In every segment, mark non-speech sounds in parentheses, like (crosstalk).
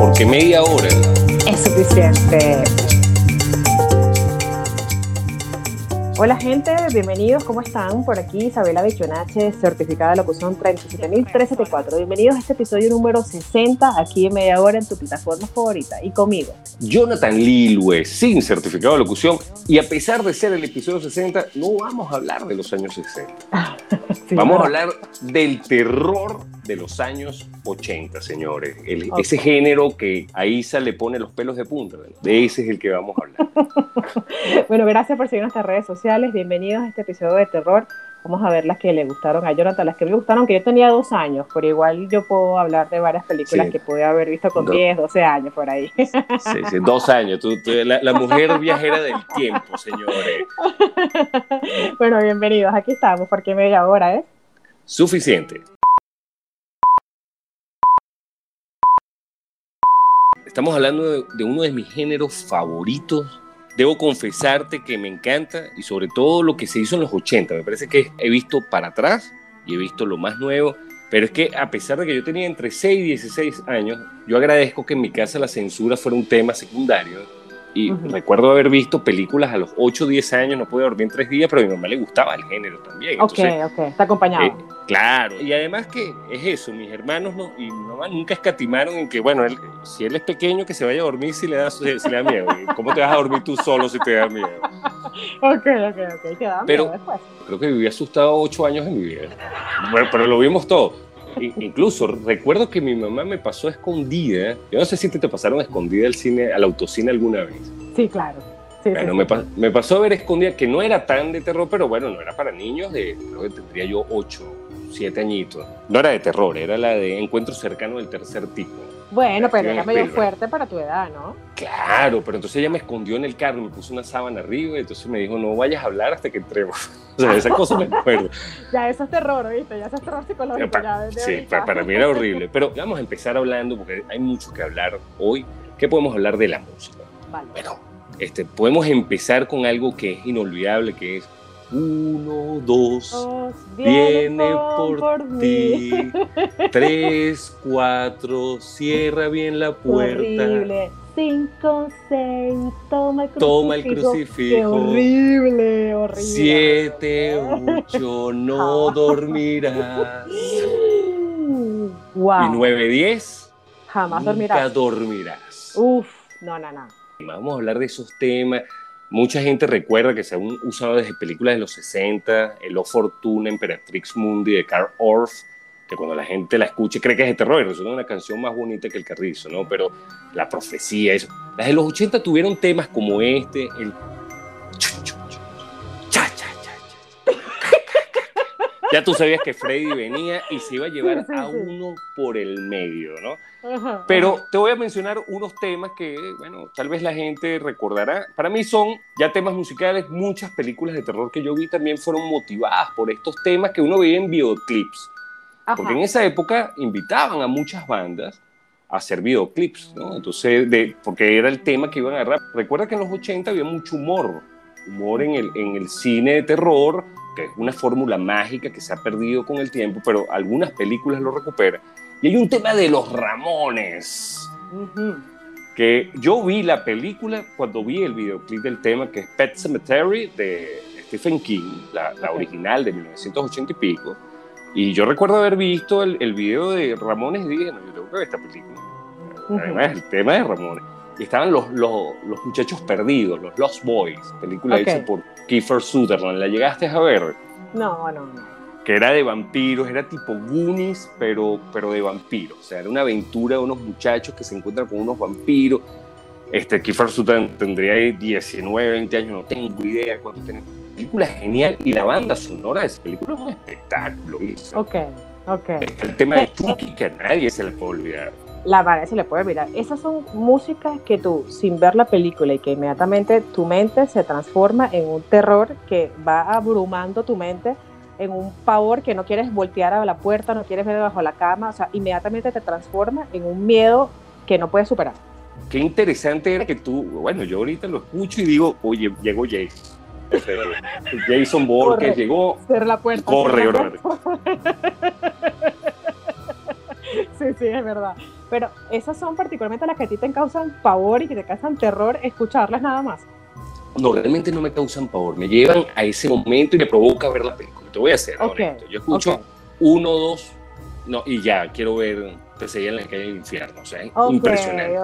porque media hora es suficiente. Hola gente, bienvenidos, ¿cómo están? Por aquí Isabela Bichonache, certificada de locución 37374. Bienvenidos a este episodio número 60, aquí en media hora en tu plataforma favorita. Y conmigo. Jonathan Lilwe, sin certificado de locución. Y a pesar de ser el episodio 60, no vamos a hablar de los años 60. (laughs) vamos a hablar del terror de los años 80, señores. Ese género que a Isa le pone los pelos de punta. De ese es el que vamos a hablar. (laughs) bueno, gracias por seguir nuestras redes sociales bienvenidos a este episodio de terror. Vamos a ver las que le gustaron a Jonathan, las que me gustaron, que yo tenía dos años, pero igual yo puedo hablar de varias películas que pude haber visto con 10, 12 años por ahí. Sí, sí, dos años, tú, la, mujer viajera del tiempo, señores. (laughs) Bueno, bienvenidos, aquí estamos, porque media hora es. Suficiente. Estamos hablando de uno de mis géneros favoritos. Debo confesarte que me encanta y sobre todo lo que se hizo en los 80. Me parece que he visto para atrás y he visto lo más nuevo, pero es que a pesar de que yo tenía entre 6 y 16 años, yo agradezco que en mi casa la censura fuera un tema secundario y recuerdo haber visto películas a los 8 o 10 años, no pude dormir en tres días, pero a mi mamá le gustaba el género también. ok, ok, está acompañado. Eh, claro, y además que es eso, mis hermanos no, y mi mamá nunca escatimaron en que, bueno, él, si él es pequeño, que se vaya a dormir si le da, si le da miedo. ¿Cómo te vas a dormir tú solo si te da miedo? ok, ok, ok, te da pero, después. Creo que viví asustado 8 años en mi vida. Bueno, pero lo vimos todo. Incluso recuerdo que mi mamá me pasó escondida. Yo no sé si te, te pasaron escondida al cine, al autocine alguna vez. Sí, claro. bueno, Me, me, pasó a ver escondida, que no era tan de terror, pero bueno, no era para niños, de, creo que tendría yo 8, 7 añitos. No era de terror, era la de encuentro cercano del tercer tipo. Bueno, pero era medio fuerte para tu edad, ¿no? Claro, pero entonces ella me escondió en el carro, me puso una sábana arriba y entonces me dijo, no vayas a hablar hasta que entremos. (laughs) o sea, esa cosa me acuerdo. (laughs) ya, eso es terror, ¿viste? Ya eso es terror psicológico. sí, para, mí era horrible. Pero vamos a empezar hablando, porque hay mucho que hablar hoy. ¿Qué podemos hablar de la música? Vale. Bueno, este, podemos empezar con algo que es inolvidable, que es uno, dos, viene, por, ti. (laughs) Tres, cuatro, cierra bien la puerta. Horrible. Cinco, seis, toma el crucifijo. Toma el crucifijo. horrible, horrible. Siete, ocho, (laughs) no dormirás. Wow. Y nueve, diez. Jamás nunca dormirás. dormirás. Uf, no, no, no. Vamos a hablar de esos temas. Mucha gente recuerda que se han usado desde películas de los 60, El O Fortuna, Emperatrix Mundi de Carl Orff, que cuando la gente la escuche cree que es de terror, y resulta una canción más bonita que el carrizo, ¿no? Pero la profecía, eso. Las de los 80 tuvieron temas como este, el ya tú sabías que Freddy venía y se iba a llevar a uno por el medio, ¿no? Pero te voy a mencionar unos temas que, bueno, tal vez la gente recordará. Para mí son ya temas musicales, muchas películas de terror que yo vi también fueron motivadas por estos temas que uno veía en videoclips. Porque en esa época invitaban a muchas bandas a hacer videoclips, ¿no? Entonces, de, porque era el tema que iban a agarrar. Recuerda que en los 80 había mucho humor, humor en el, en el cine de terror, que es una fórmula mágica que se ha perdido con el tiempo, pero algunas películas lo recuperan. Y hay un tema de los Ramones. Que yo vi la película cuando vi el videoclip del tema, que es Pet Cemetery de Stephen King, la, original de 1980 y pico. Y yo recuerdo haber visto el, el video de Ramones y dije, no, yo tengo que ver esta película. Además, el tema de Ramones. Y estaban los, los, los, muchachos perdidos, los Lost Boys, película hecha por Kiefer Sutherland. ¿La llegaste a ver? No, no, no que era de vampiros, era tipo Goonies, pero, pero de vampiros. O sea, era una aventura de unos muchachos que se encuentran con unos vampiros. Este, Kiefer Sutherland tendría 19, 20 años, no tengo idea cuánto tenía. Película genial y la banda sonora de esa película es un espectáculo. Ok, ok. El tema de Chucky que a nadie se le puede olvidar. La verdad se le puede olvidar. Esas son músicas que tú, sin ver la película y que inmediatamente tu mente se transforma en un terror que va abrumando tu mente en un pavor que no quieres voltear a la puerta, no quieres ver debajo de la cama, o sea, inmediatamente te transforma en un miedo que no puedes superar. Qué interesante era que tú, bueno, yo ahorita lo escucho y digo, oye, llegó Jason. Jason Bourne que llegó. La puerta. Corre, (laughs) sí, sí, es verdad. Pero esas son particularmente las que a ti te causan pavor y que te causan terror escucharlas nada más. No, realmente no me causan pavor, me llevan a ese momento y me provoca ver la película. Te voy a hacer, okay. Yo escucho uno, dos, no, y ya, quiero ver Pesadilla en la calle del infierno, o sea, impresionante.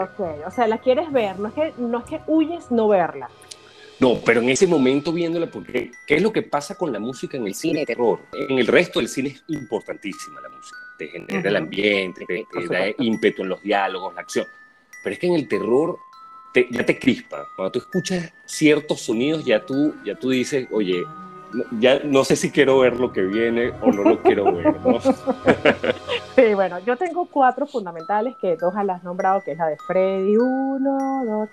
O sea, la quieres ver, no es que, no es que huyes no verla. No, pero en ese momento viéndola, porque ¿qué es lo que pasa con la música en el cine de terror? En el resto del cine es importantísima la música. Te genera el ambiente, te, da ímpetu en los diálogos, la acción. Pero es que en el terror ya te crispa. Cuando tú escuchas ciertos sonidos, ya tú, ya tú dices, oye, ya no sé si quiero ver lo que viene o no lo quiero ver, ¿no? (laughs) sí, bueno, yo tengo cuatro fundamentales que dos las has nombrado, que es la de Freddy, uno, dos.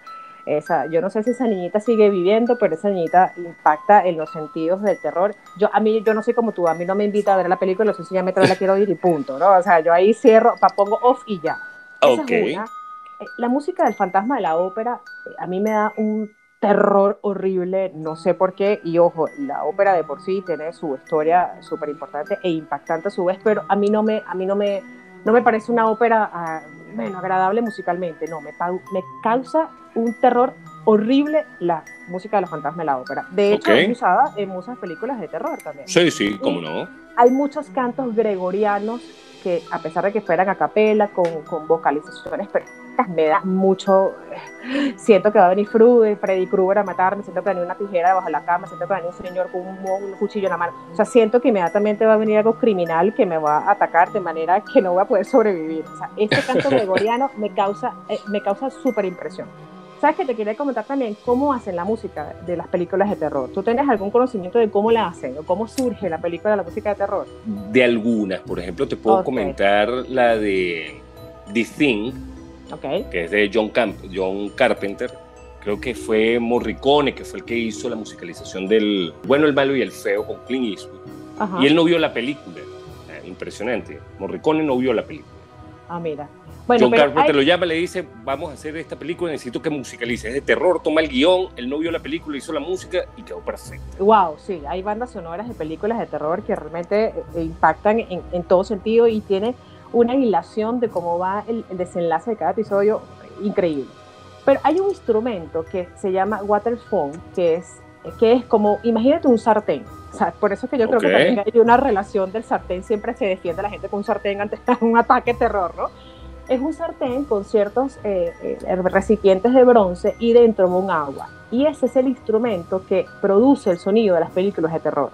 Esa, yo no sé si esa niñita sigue viviendo, pero esa niñita impacta en los sentidos del terror. Yo, a mí, yo no soy como tú, a mí no me invita a ver la película, no sé si ya me trae la quiero ir y punto, ¿no? O sea, yo ahí cierro, pongo off y ya. Esa es una. Eh, la música del fantasma de la ópera, eh, a mí me da un terror horrible, no sé por qué, y ojo, la ópera de por sí tiene su historia súper importante e impactante a su vez, pero a mí no me, a mí no me, no me parece una ópera ah, bueno, agradable musicalmente, no, me, me causa un terror horrible la música de los fantasmas de la ópera. De hecho, es usada en muchas películas de terror también. Sí, sí, cómo no. Hay muchos cantos gregorianos que, a pesar de que fueran a capela, con, con vocalizaciones me da mucho. Siento que va a venir Freddy Krueger a matarme, siento que va a venir una tijera debajo de la cama, siento que va a venir un señor con un, cuchillo en la mano. O sea, siento que inmediatamente va a venir algo criminal que me va a atacar de manera que no voy a poder sobrevivir. O sea, este canto (laughs) gregoriano me causa, eh, me causa súper impresión. ¿Sabes que te quería comentar también cómo hacen la música de las películas de terror? ¿Tú tienes algún conocimiento de cómo la hacen o cómo surge la película de la música de terror? De algunas, por ejemplo, te puedo comentar la de The Thing, que es de John, Camp John Carpenter. Creo que fue Morricone, que fue el que hizo la musicalización del Bueno, el Malo y el Feo con Clint Eastwood. Y él no vio la película. Eh, impresionante. Morricone no vio la película. Ah, mira. Bueno, John Carpenter lo llama, le dice, vamos a hacer esta película, necesito que musicalice. Es de terror, toma el guion, él no vio la película, hizo la música y quedó perfecto. Wow, sí, hay bandas sonoras de películas de terror que realmente eh, impactan en, en todo sentido y tiene una hilación de cómo va el, desenlace de cada episodio increíble. Pero hay un instrumento que se llama waterphone, que es, que es como, imagínate un sartén. O sea, por eso es que yo creo que también hay una relación del sartén, siempre se defiende la gente con un sartén ante (laughs) un ataque de terror, ¿no? Es un sartén con ciertos eh, eh, recipientes de bronce y dentro un agua. Y ese es el instrumento que produce el sonido de las películas de terror.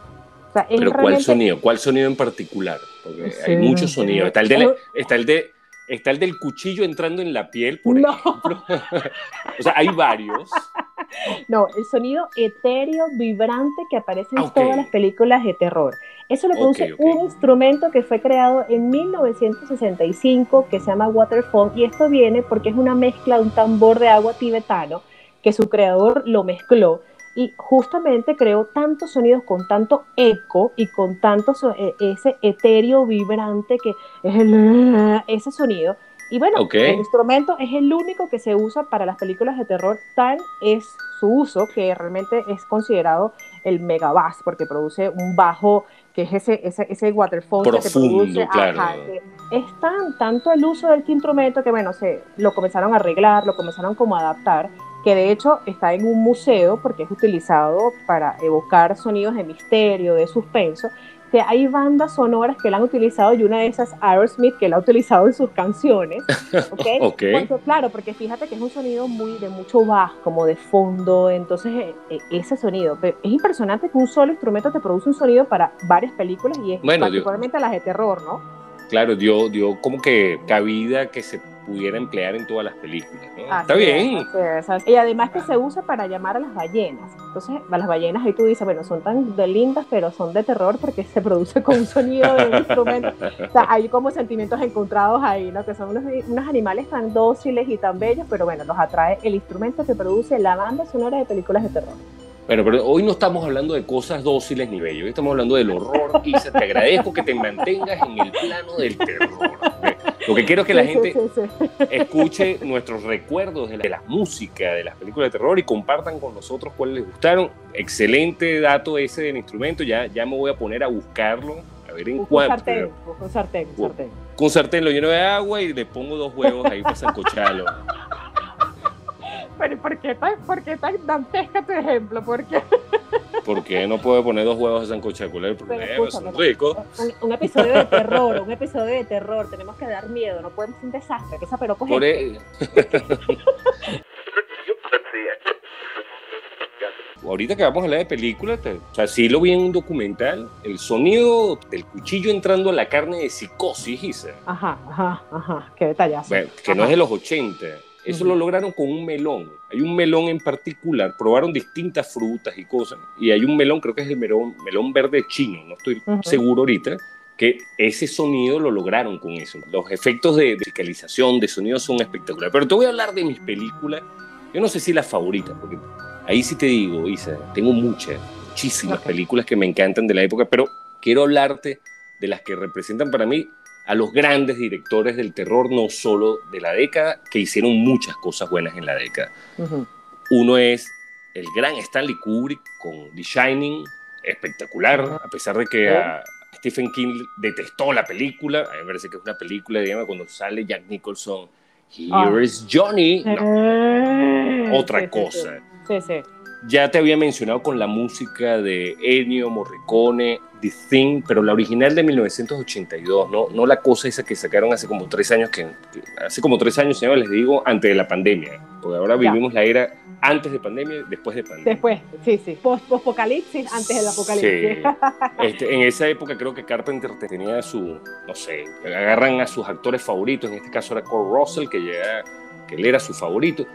Pero ¿cuál sonido? ¿Cuál sonido en particular? Porque hay muchos sonidos. Está el, de, está, el de, está el del cuchillo entrando en la piel, por ejemplo. (laughs) o sea, hay varios. No, el sonido etéreo, vibrante que aparece en todas las películas de terror. Eso lo produce un instrumento que fue creado en 1965 que se llama waterphone y esto viene porque es una mezcla de un tambor de agua tibetano que su creador lo mezcló y justamente creó tantos sonidos con tanto eco y con tanto e, ese etéreo vibrante que es el, (laughs) ese sonido. Y bueno, el instrumento es el único que se usa para las películas de terror, tal es su uso que realmente es considerado el mega bass, porque produce un bajo que es ese, ese, ese waterphone que te produce. es tan, tanto el uso del instrumento que, bueno, se lo comenzaron a arreglar, lo comenzaron como a adaptar, que de hecho está en un museo porque es utilizado para evocar sonidos de misterio, de suspenso, que hay bandas sonoras que la han utilizado y una de esas Aerosmith que la ha utilizado en sus canciones. (laughs) ¿okay? claro, porque fíjate que es un sonido muy de mucho bajo, como de fondo, entonces eh, eh, ese sonido. es impresionante que un solo instrumento te produce un sonido para varias películas y es particularmente las de terror, ¿no? Claro, dio, dio como que cabida que se pudiera emplear en todas las películas. Está bien. y además que se usa para llamar a las ballenas. Entonces, a las ballenas ahí tú dices, bueno, son tan de lindas, pero son de terror porque se produce con un sonido de un instrumento. O sea, hay como sentimientos encontrados ahí, ¿no? Que son unos, unos animales tan dóciles y tan bellos, pero bueno, los atrae el instrumento que produce la banda sonora de películas de terror. Bueno, pero hoy no estamos hablando de cosas dóciles ni bello, hoy estamos hablando del horror, Isa. Te agradezco que te mantengas en el plano del terror. Lo que quiero es que la gente (laughs) escuche nuestros recuerdos de la, música, de las películas de terror y compartan con nosotros cuáles les gustaron. Excelente dato ese del instrumento, ya, ya me voy a poner a buscarlo, a ver en cuánto. Un sartén, un sartén, con sartén lo lleno de agua y le pongo dos huevos ahí para (laughs) sancocharlo. Pero ¿por qué tan, por qué tan dantesca tu ejemplo? ¿Por qué? ¿Por qué no puedo poner dos huevos de sancochar? ¿Cuál es el problema? Son ricos. Un, un, episodio de terror, un episodio de terror. Tenemos que dar miedo, no podemos ser un desastre. Que esa pero coge. Por e- (laughs) Ahorita que vamos a hablar de películas, o sea, sí lo vi en un documental, el sonido del cuchillo entrando a la carne de psicosis, hice. Ajá, ajá, ajá, qué detallazo. Bueno, que no es de los 80. Eso lo lograron con un melón. Hay un melón en particular, probaron distintas frutas y cosas, y hay un melón, creo que es el melón, melón verde chino, no estoy seguro ahorita, que ese sonido lo lograron con eso. Los efectos de musicalización, de sonido son espectaculares. Pero te voy a hablar de mis películas, yo no sé si las favoritas, porque ahí sí te digo, Isa, tengo muchas, muchísimas películas que me encantan de la época, pero quiero hablarte de las que representan para mí a los grandes directores del terror, no solo de la década, que hicieron muchas cosas buenas en la década. Uno es el gran Stanley Kubrick con The Shining, espectacular, a pesar de que a Stephen King detestó la película, a mí me parece que es una película, digamos, cuando sale Jack Nicholson, Here is Johnny, otra cosa. Sí, sí. Ya te había mencionado con la música de Ennio Morricone, The Thing, pero la original de 1982, no, no la cosa esa que sacaron hace como tres años, que, hace como tres años, señor, les digo, antes de la pandemia, porque ahora vivimos la era antes de pandemia, después de pandemia. Después, sí, sí, post-apocalipsis, antes del apocalipsis. Sí. Este, en esa época creo que Carpenter tenía su, no sé, agarran a sus actores favoritos, en este caso era Cole Russell, que, ya, que él era su favorito,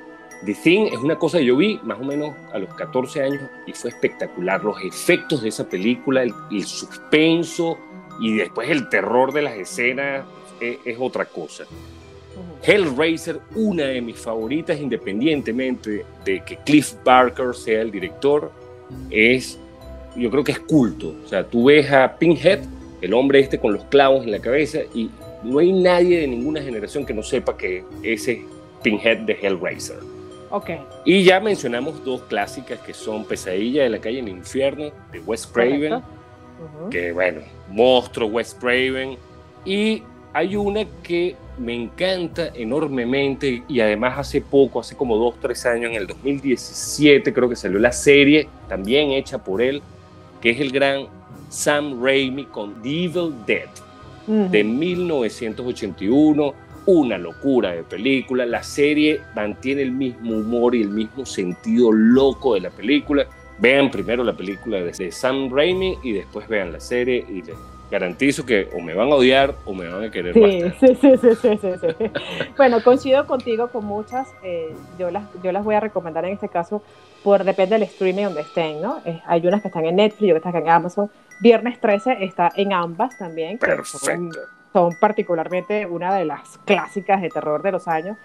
The Thing es una cosa que yo vi más o menos a los 14 años y fue espectacular. Los efectos de esa película, el, el suspenso y después el terror de las escenas es, es otra cosa. Hellraiser, una de mis favoritas, independientemente de que Cliff Barker sea el director, es, yo creo que es culto. O sea, tú ves a Pinhead, el hombre este con los clavos en la cabeza, y no hay nadie de ninguna generación que no sepa que ese es Pinhead de Hellraiser. Okay. Y ya mencionamos dos clásicas que son Pesadilla de la calle en infierno de Wes Craven, uh -huh. que bueno, monstruo Wes Craven. Y hay una que me encanta enormemente y además hace poco, hace como dos, tres años, en el 2017 creo que salió la serie, también hecha por él, que es el gran Sam Raimi con The Evil Dead uh -huh. de 1981 una locura de película. La serie mantiene el mismo humor y el mismo sentido loco de la película. Vean primero la película de Sam Raimi y después vean la serie y les garantizo que o me van a odiar o me van a querer sí, bastante. Sí, sí, sí, sí, sí. (laughs) bueno, coincido contigo con muchas. Eh, yo, las, yo las voy a recomendar en este caso por depende del streaming donde estén, ¿no? Eh, hay unas que están en Netflix, otras que están en Amazon. Viernes 13 está en ambas también. Perfecto son particularmente una de las clásicas de terror de los años.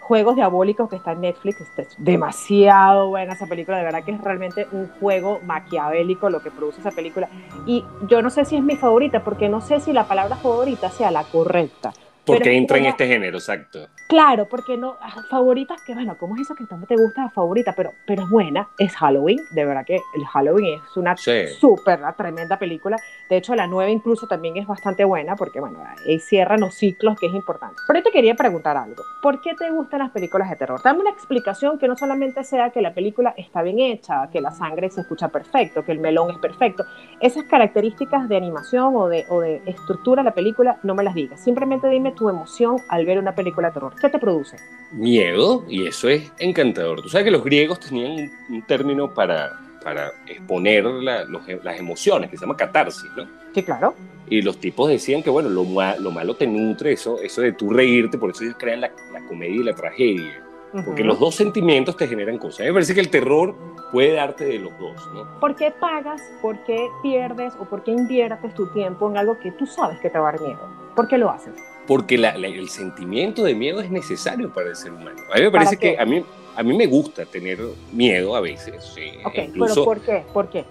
Juegos Diabólicos, que está en Netflix, es demasiado buena esa película, de verdad que es realmente un juego maquiavélico lo que produce esa película. Y yo no sé si es mi favorita, porque no sé si la palabra favorita sea la correcta. Porque entra en este género, exacto. Claro, porque no, favoritas, que bueno, ¿cómo es eso que tanto te gusta favorita? Pero, pero es buena, es Halloween, de verdad que el Halloween es una sí. súper tremenda película. De hecho, la nueva incluso también es bastante buena, porque bueno, ahí cierran los ciclos, que es importante. Pero yo te quería preguntar algo, ¿por qué te gustan las películas de terror? Dame una explicación que no solamente sea que la película está bien hecha, que la sangre se escucha perfecto, que el melón es perfecto. Esas características de animación o de, o de estructura de la película, no me las digas. Simplemente dime tu emoción al ver una película de terror. ¿Qué te produce? Miedo, y eso es encantador. Tú sabes que los griegos tenían un, término para, para exponer la, los, las emociones, que se llama catarsis, ¿no? Sí, claro. Y los tipos decían que, bueno, lo, lo malo te nutre, eso, eso de tú reírte, por eso ellos crean la, la comedia y la tragedia. Porque uh -huh. los dos sentimientos te generan cosas. Me parece que el terror puede darte de los dos, ¿no? ¿Por qué pagas, por qué pierdes o por qué inviertes tu tiempo en algo que tú sabes que te va a dar miedo? ¿Por qué lo haces? Porque la, la, el sentimiento de miedo es necesario para el ser humano. A mí me parece que a mí, a mí me gusta tener miedo a veces. Sí. Okay, Incluso, ¿Pero por qué? ¿Por qué?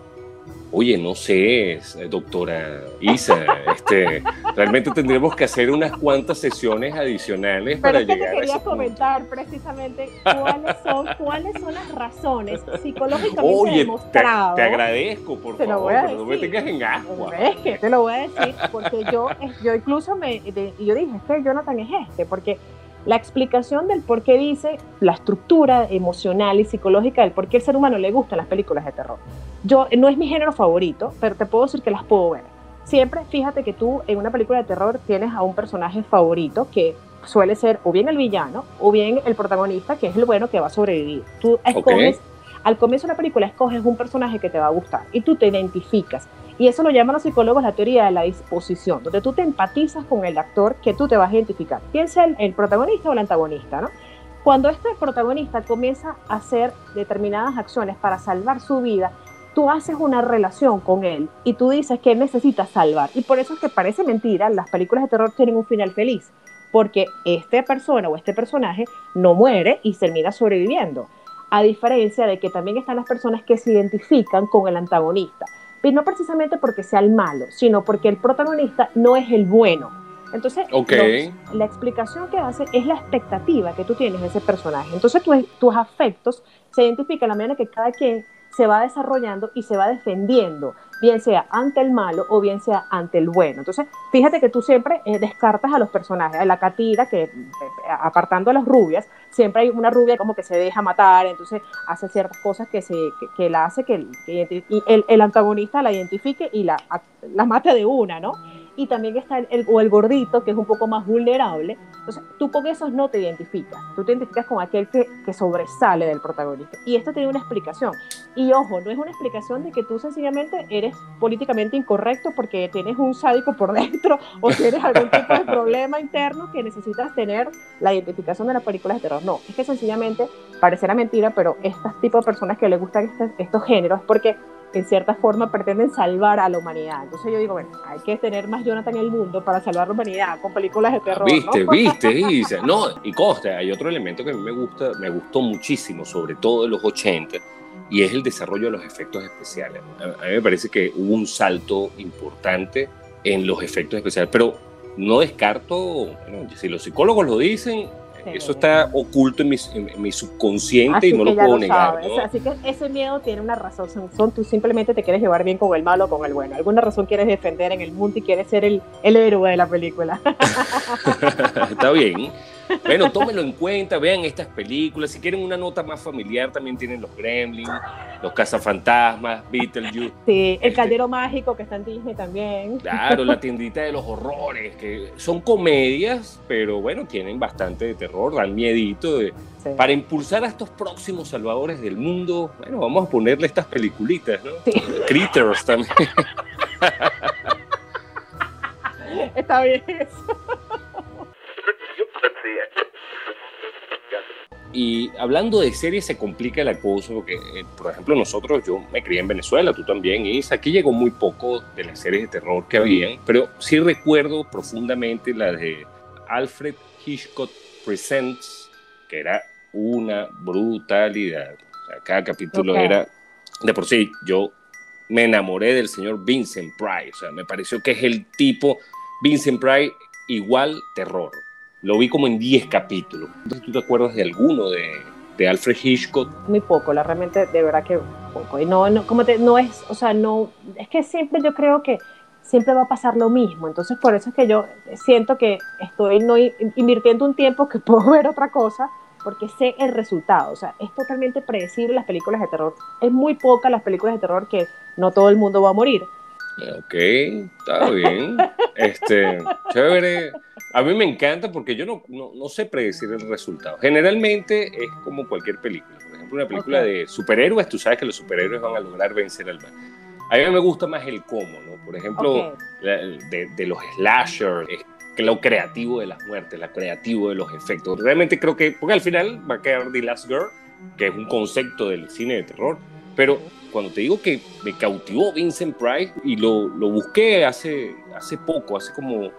Oye, no sé, doctora Isa, este, realmente tendríamos que hacer unas cuantas sesiones adicionales para llegar te quería comentar precisamente cuáles son, cuáles son las razones psicológicamente Oye, demostradas. Te, te, agradezco, por te favor, pero no me tengas en agua. Es que te lo voy a decir, porque yo, yo incluso me, yo dije, es que Jonathan es este, porque la explicación del por qué dice la estructura emocional y psicológica del por qué el ser humano le gustan las películas de terror. Yo no es mi género favorito, pero te puedo decir que las puedo ver. Siempre fíjate que tú en una película de terror tienes a un personaje favorito que suele ser o bien el villano o bien el protagonista que es el bueno que va a sobrevivir. Tú escoges, al comienzo de la película escoges un personaje que te va a gustar y tú te identificas y eso lo llaman los psicólogos la teoría de la disposición, donde tú te empatizas con el actor que tú te vas a identificar, piensa el, el protagonista o el antagonista, ¿no? Cuando este protagonista comienza a hacer determinadas acciones para salvar su vida, tú haces una relación con él y tú dices que necesitas salvar. Y por eso es que parece mentira, las películas de terror tienen un final feliz, porque esta persona o este personaje no muere y termina sobreviviendo. A diferencia de que también están las personas que se identifican con el antagonista pero no precisamente porque sea el malo, sino porque el protagonista no es el bueno. Entonces, la explicación que hace es la expectativa que tú tienes de ese personaje. Entonces, tus afectos se identifican la manera que cada quien se va desarrollando y se va defendiendo, bien sea ante el malo o bien sea ante el bueno. Entonces, fíjate que tú siempre eh, descartas a los personajes. A la Catira, que eh, apartando a las rubias, siempre hay una rubia como que se deja matar, entonces hace ciertas cosas que, se, que, la hace que, el, el, antagonista la identifique y la, la mate de una, ¿no? Y también está el, o el gordito, que es un poco más vulnerable. Entonces, tú con esos no te identificas, tú te identificas con aquel que, que sobresale del protagonista. Y esto tiene una explicación. Y ojo, no es una explicación de que tú sencillamente eres políticamente incorrecto porque tienes un sádico por dentro (laughs) o tienes algún tipo de problema interno que necesitas tener la identificación de las películas de terror. No, es que sencillamente parecerá mentira, pero este tipo de personas que les gustan estos géneros porque en cierta forma pretenden salvar a la humanidad. Entonces yo digo, bueno, hay que tener más Jonathan en el mundo para salvar la humanidad con películas de terror. Viste, viste, dice. No, y costa, hay otro elemento que a mí me gusta, me gustó muchísimo, sobre todo en los 80, y es el desarrollo de los efectos especiales. A, mí me parece que hubo un salto importante en los efectos especiales, pero no descarto, si los psicólogos lo dicen, eso está oculto en mi, subconsciente y no lo puedo negar. Así que ese miedo tiene una razón. Son, tú simplemente te quieres llevar bien con el malo o con el bueno. Alguna razón quieres defender en el mundo y quieres ser el, el héroe de la película. (laughs) está bien. Bueno, tómenlo en cuenta, vean estas películas. Si quieren una nota más familiar, también tienen los Gremlins, los Cazafantasmas, Beetlejuice. Sí, el este Caldero Mágico que está en Disney también. Claro, la (laughs) tiendita de los horrores, que son comedias, pero bueno, tienen bastante de terror, dan miedito. Para impulsar a estos próximos salvadores del mundo, bueno, vamos a ponerle estas peliculitas, ¿no? Critters también. (laughs) Está bien eso. Y hablando de series se complica la cosa porque, eh, por ejemplo, nosotros, yo me crié en Venezuela, tú también, y aquí llegó muy poco de las series de terror que habían, pero sí recuerdo profundamente la de Alfred Hitchcock Presents, que era una brutalidad. cada capítulo era, de por sí, yo me enamoré del señor Vincent Price, o sea, me pareció que es el tipo, Vincent Price igual terror. Lo vi como en 10 capítulos. Entonces, ¿tú te acuerdas de alguno de, de Alfred Hitchcock? Muy poco, la realmente de verdad que poco. Y no, no, como te, no es, o sea, no, es que siempre yo creo que siempre va a pasar lo mismo. Entonces, por eso es que yo siento que estoy no invirtiendo un tiempo que (laughs) puedo ver otra cosa porque sé el resultado. O sea, es totalmente predecible las películas de terror. Es muy poca las películas de terror que no todo el mundo va a morir. Ok, está bien. este, chévere. A mí me encanta porque yo no, no, sé predecir el resultado. Generalmente es como cualquier película. Por ejemplo, una película de superhéroes, tú sabes que los superhéroes van a lograr vencer al mal. A mí me gusta más el cómo, ¿no? Por ejemplo, de, de, los slashers, lo creativo de las muertes, lo creativo de los efectos. Realmente creo que, porque al final va a quedar The Last Girl, que es un concepto del cine de terror, pero cuando te digo que me cautivó Vincent Price y lo, lo busqué hace, hace poco, hace como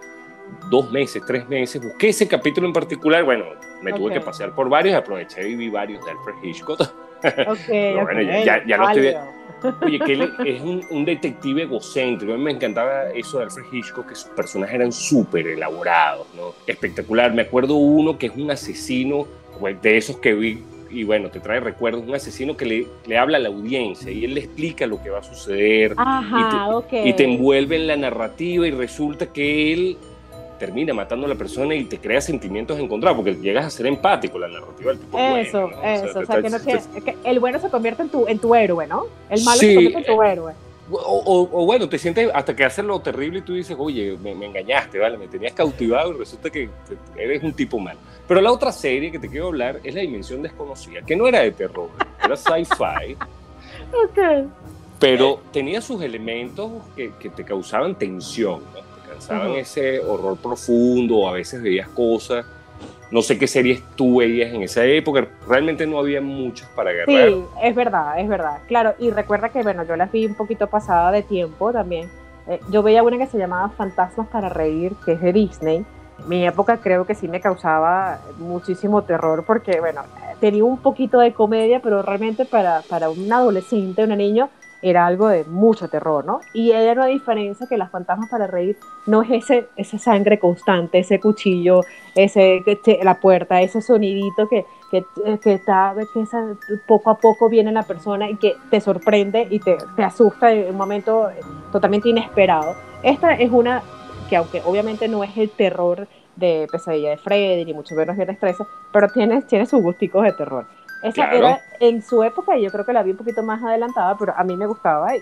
dos meses, tres meses, busqué ese capítulo en particular, bueno, me tuve que pasear por varios, aproveché y vi varios de Alfred Hitchcock. Ok, (laughs) bueno, ya, ya, lo estoy Oye, que él (laughs) es un, detective egocéntrico. A mí me encantaba eso de Alfred Hitchcock, que sus personajes eran súper elaborados, ¿no? Espectacular. Me acuerdo uno que es un asesino, de esos que vi, y bueno, te trae recuerdos, un asesino que le, le habla a la audiencia y él le explica lo que va a suceder. Ajá, y, te, y te envuelve en la narrativa y resulta que él termina matando a la persona y te crea sentimientos encontrados, porque llegas a ser empático la narrativa del tipo. Eso, eso, o sea, que, no que el bueno se convierte en tu, en tu héroe, ¿no? El malo se convierte en tu héroe. O, bueno, te sientes hasta que haces lo terrible y tú dices, oye, me, engañaste, ¿vale? Me tenías cautivado y resulta que, eres un tipo malo. Pero la otra serie que te quiero hablar es La Dimensión Desconocida, que no era de terror, era sci-fi. (laughs) ok. Pero tenía sus elementos que, que te causaban tensión, ¿no? Saben ese horror profundo, a veces veías cosas. No sé qué series tú veías en esa época, realmente no había muchas para agarrar. Sí, es verdad, es verdad. Claro, y recuerda que, bueno, yo las vi un poquito pasada de tiempo también. Eh, yo veía una que se llamaba Fantasmas para Reír, que es de Disney. Mi época creo que sí me causaba muchísimo terror porque, bueno, tenía un poquito de comedia, pero realmente para, para un adolescente, un niño, era algo de mucho terror, ¿no? Y ella no diferencia que las fantasmas para reír no es ese, esa sangre constante, ese cuchillo, ese, la puerta, ese sonidito que, que, que, está, que poco a poco viene la persona y que te sorprende y te, te asusta en un momento totalmente inesperado. Esta es una que aunque obviamente no es el terror de Pesadilla de Freddy, ni mucho menos Viernes 13, pero tiene, tiene sus gusticos de terror. Esa era en su época, y yo creo que la vi un poquito más adelantada, pero a mí me gustaba. Y,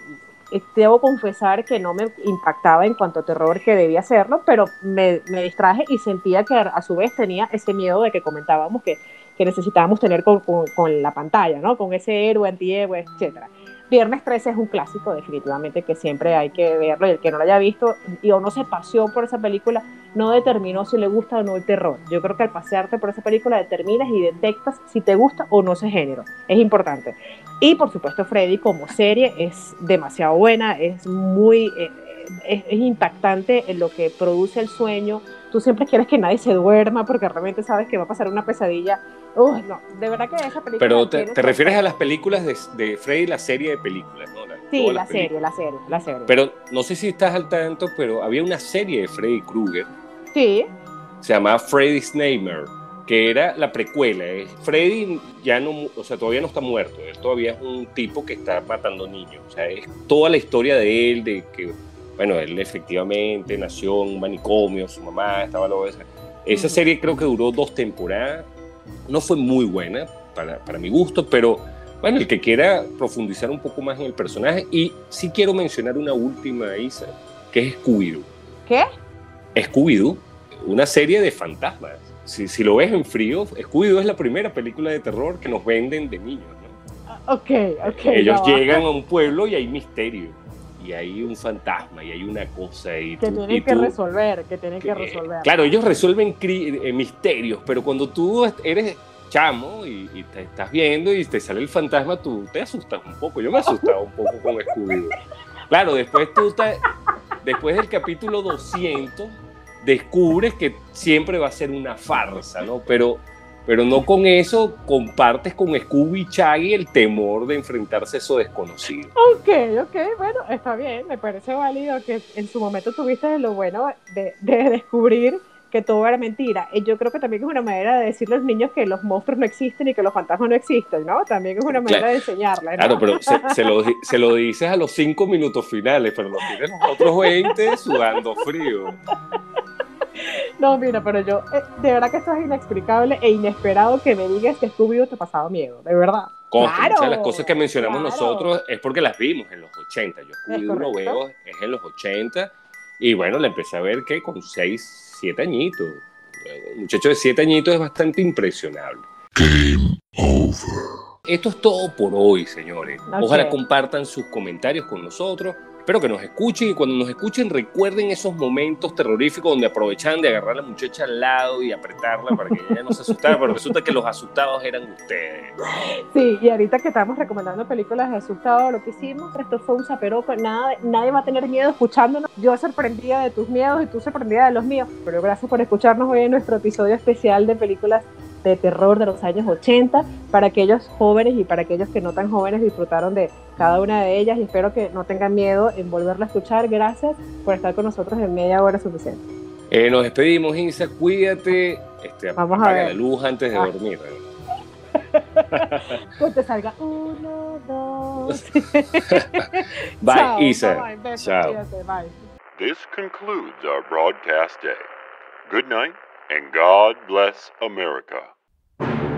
debo confesar que no me impactaba en cuanto a terror que debía hacerlo, pero me, me distraje y sentía que a su vez tenía ese miedo de que comentábamos que, que necesitábamos tener con, con, con, la pantalla, ¿no? Con ese héroe, antihéroe, etcétera. Viernes 13 es un clásico, definitivamente, que siempre hay que verlo y el que no lo haya visto y o no se paseó por esa película no determinó si le gusta o no el terror. Yo creo que al pasearte por esa película determinas y detectas si te gusta o no ese género. Es importante. Y por supuesto, Freddy como serie es demasiado buena, es muy... Eh, es, impactante en lo que produce el sueño. Tú siempre quieres que nadie se duerma porque realmente sabes que va a pasar una pesadilla no, de verdad que esa película. Pero te, refieres a las películas de, de, Freddy, la serie de películas, ¿no? sí, la serie, la serie, la serie. Pero no sé si estás al tanto, pero había una serie de Freddy Krueger. Sí. Se llamaba Freddy's Nightmare, que era la precuela. Freddy ya no, o sea, todavía no está muerto. Él todavía es un tipo que está matando niños. O sea, es toda la historia de él, de que, bueno, él efectivamente nació en un manicomio, su mamá estaba lo esa. Esa serie creo que duró dos temporadas no fue muy buena para, para mi gusto, pero bueno, el que quiera profundizar un poco más en el personaje. Y sí quiero mencionar una última, Isa, que es Scooby-Doo. ¿Qué? Scooby-Doo, una serie de fantasmas. Si, si, lo ves en frío, Scooby-Doo es la primera película de terror que nos venden de niños. ¿no? Ok, ok. Ellos llegan a un pueblo y hay misterio. Y hay un fantasma y hay una cosa. Y que tienen que resolver, que tienen que, resolver. Claro, ellos resuelven eh, misterios, pero cuando tú eres chamo y, te estás viendo y te sale el fantasma, tú te asustas un poco. Yo me asustaba un poco con Scooby. Claro, después tú después del capítulo 200 descubres que siempre va a ser una farsa, ¿no? Pero, pero no con eso compartes con Scooby y Chaggy el temor de enfrentarse a eso desconocido. Ok, ok, bueno, está bien, me parece válido que en su momento tuviste lo bueno de, de descubrir que todo era mentira. Y yo creo que también es una manera de decirle a los niños que los monstruos no existen y que los fantasmas no existen, ¿no? También es una manera de enseñarles. Claro, pero se, lo, se, lo, dices a los cinco minutos finales, pero los tienes los otros 20 sudando frío. No, mira, pero yo, eh, de verdad que esto es inexplicable e inesperado que me digas que Scooby te ha pasado miedo, de verdad. claro, las cosas que mencionamos nosotros es porque las vimos en los 80. Yo Scooby lo veo, es en los 80. Y bueno, la empecé a ver que con 6, siete añitos. Un muchacho de siete añitos es bastante impresionable. Game over. Esto es todo por hoy, señores. Ojalá compartan sus comentarios con nosotros. Espero que nos escuchen y cuando nos escuchen recuerden esos momentos terroríficos donde aprovechaban de agarrar a la muchacha al lado y apretarla para que ella no se asustara, pero resulta que los asustados eran ustedes. Sí, y ahorita que estamos recomendando películas de asustados, lo que hicimos, esto fue un zaperoco, nada, nadie va a tener miedo escuchándonos. Yo sorprendida de tus miedos y tú sorprendida de los míos, pero gracias por escucharnos hoy en nuestro episodio especial de películas de terror de los años 80, para aquellos jóvenes y para aquellos que no tan jóvenes disfrutaron de cada una de ellas y espero que no tengan miedo en volverla a escuchar. Gracias por estar con nosotros en media hora suficiente. Eh, nos despedimos, Insa, cuídate, este, Vamos apaga a ver. la luz antes de ah. dormir. (laughs) pues te salga uno, dos. (laughs) (laughs) bye, Chao, Isa. Bye, bye. Chao. bye. This concludes our broadcast day. Good night, and God bless America. Thank you.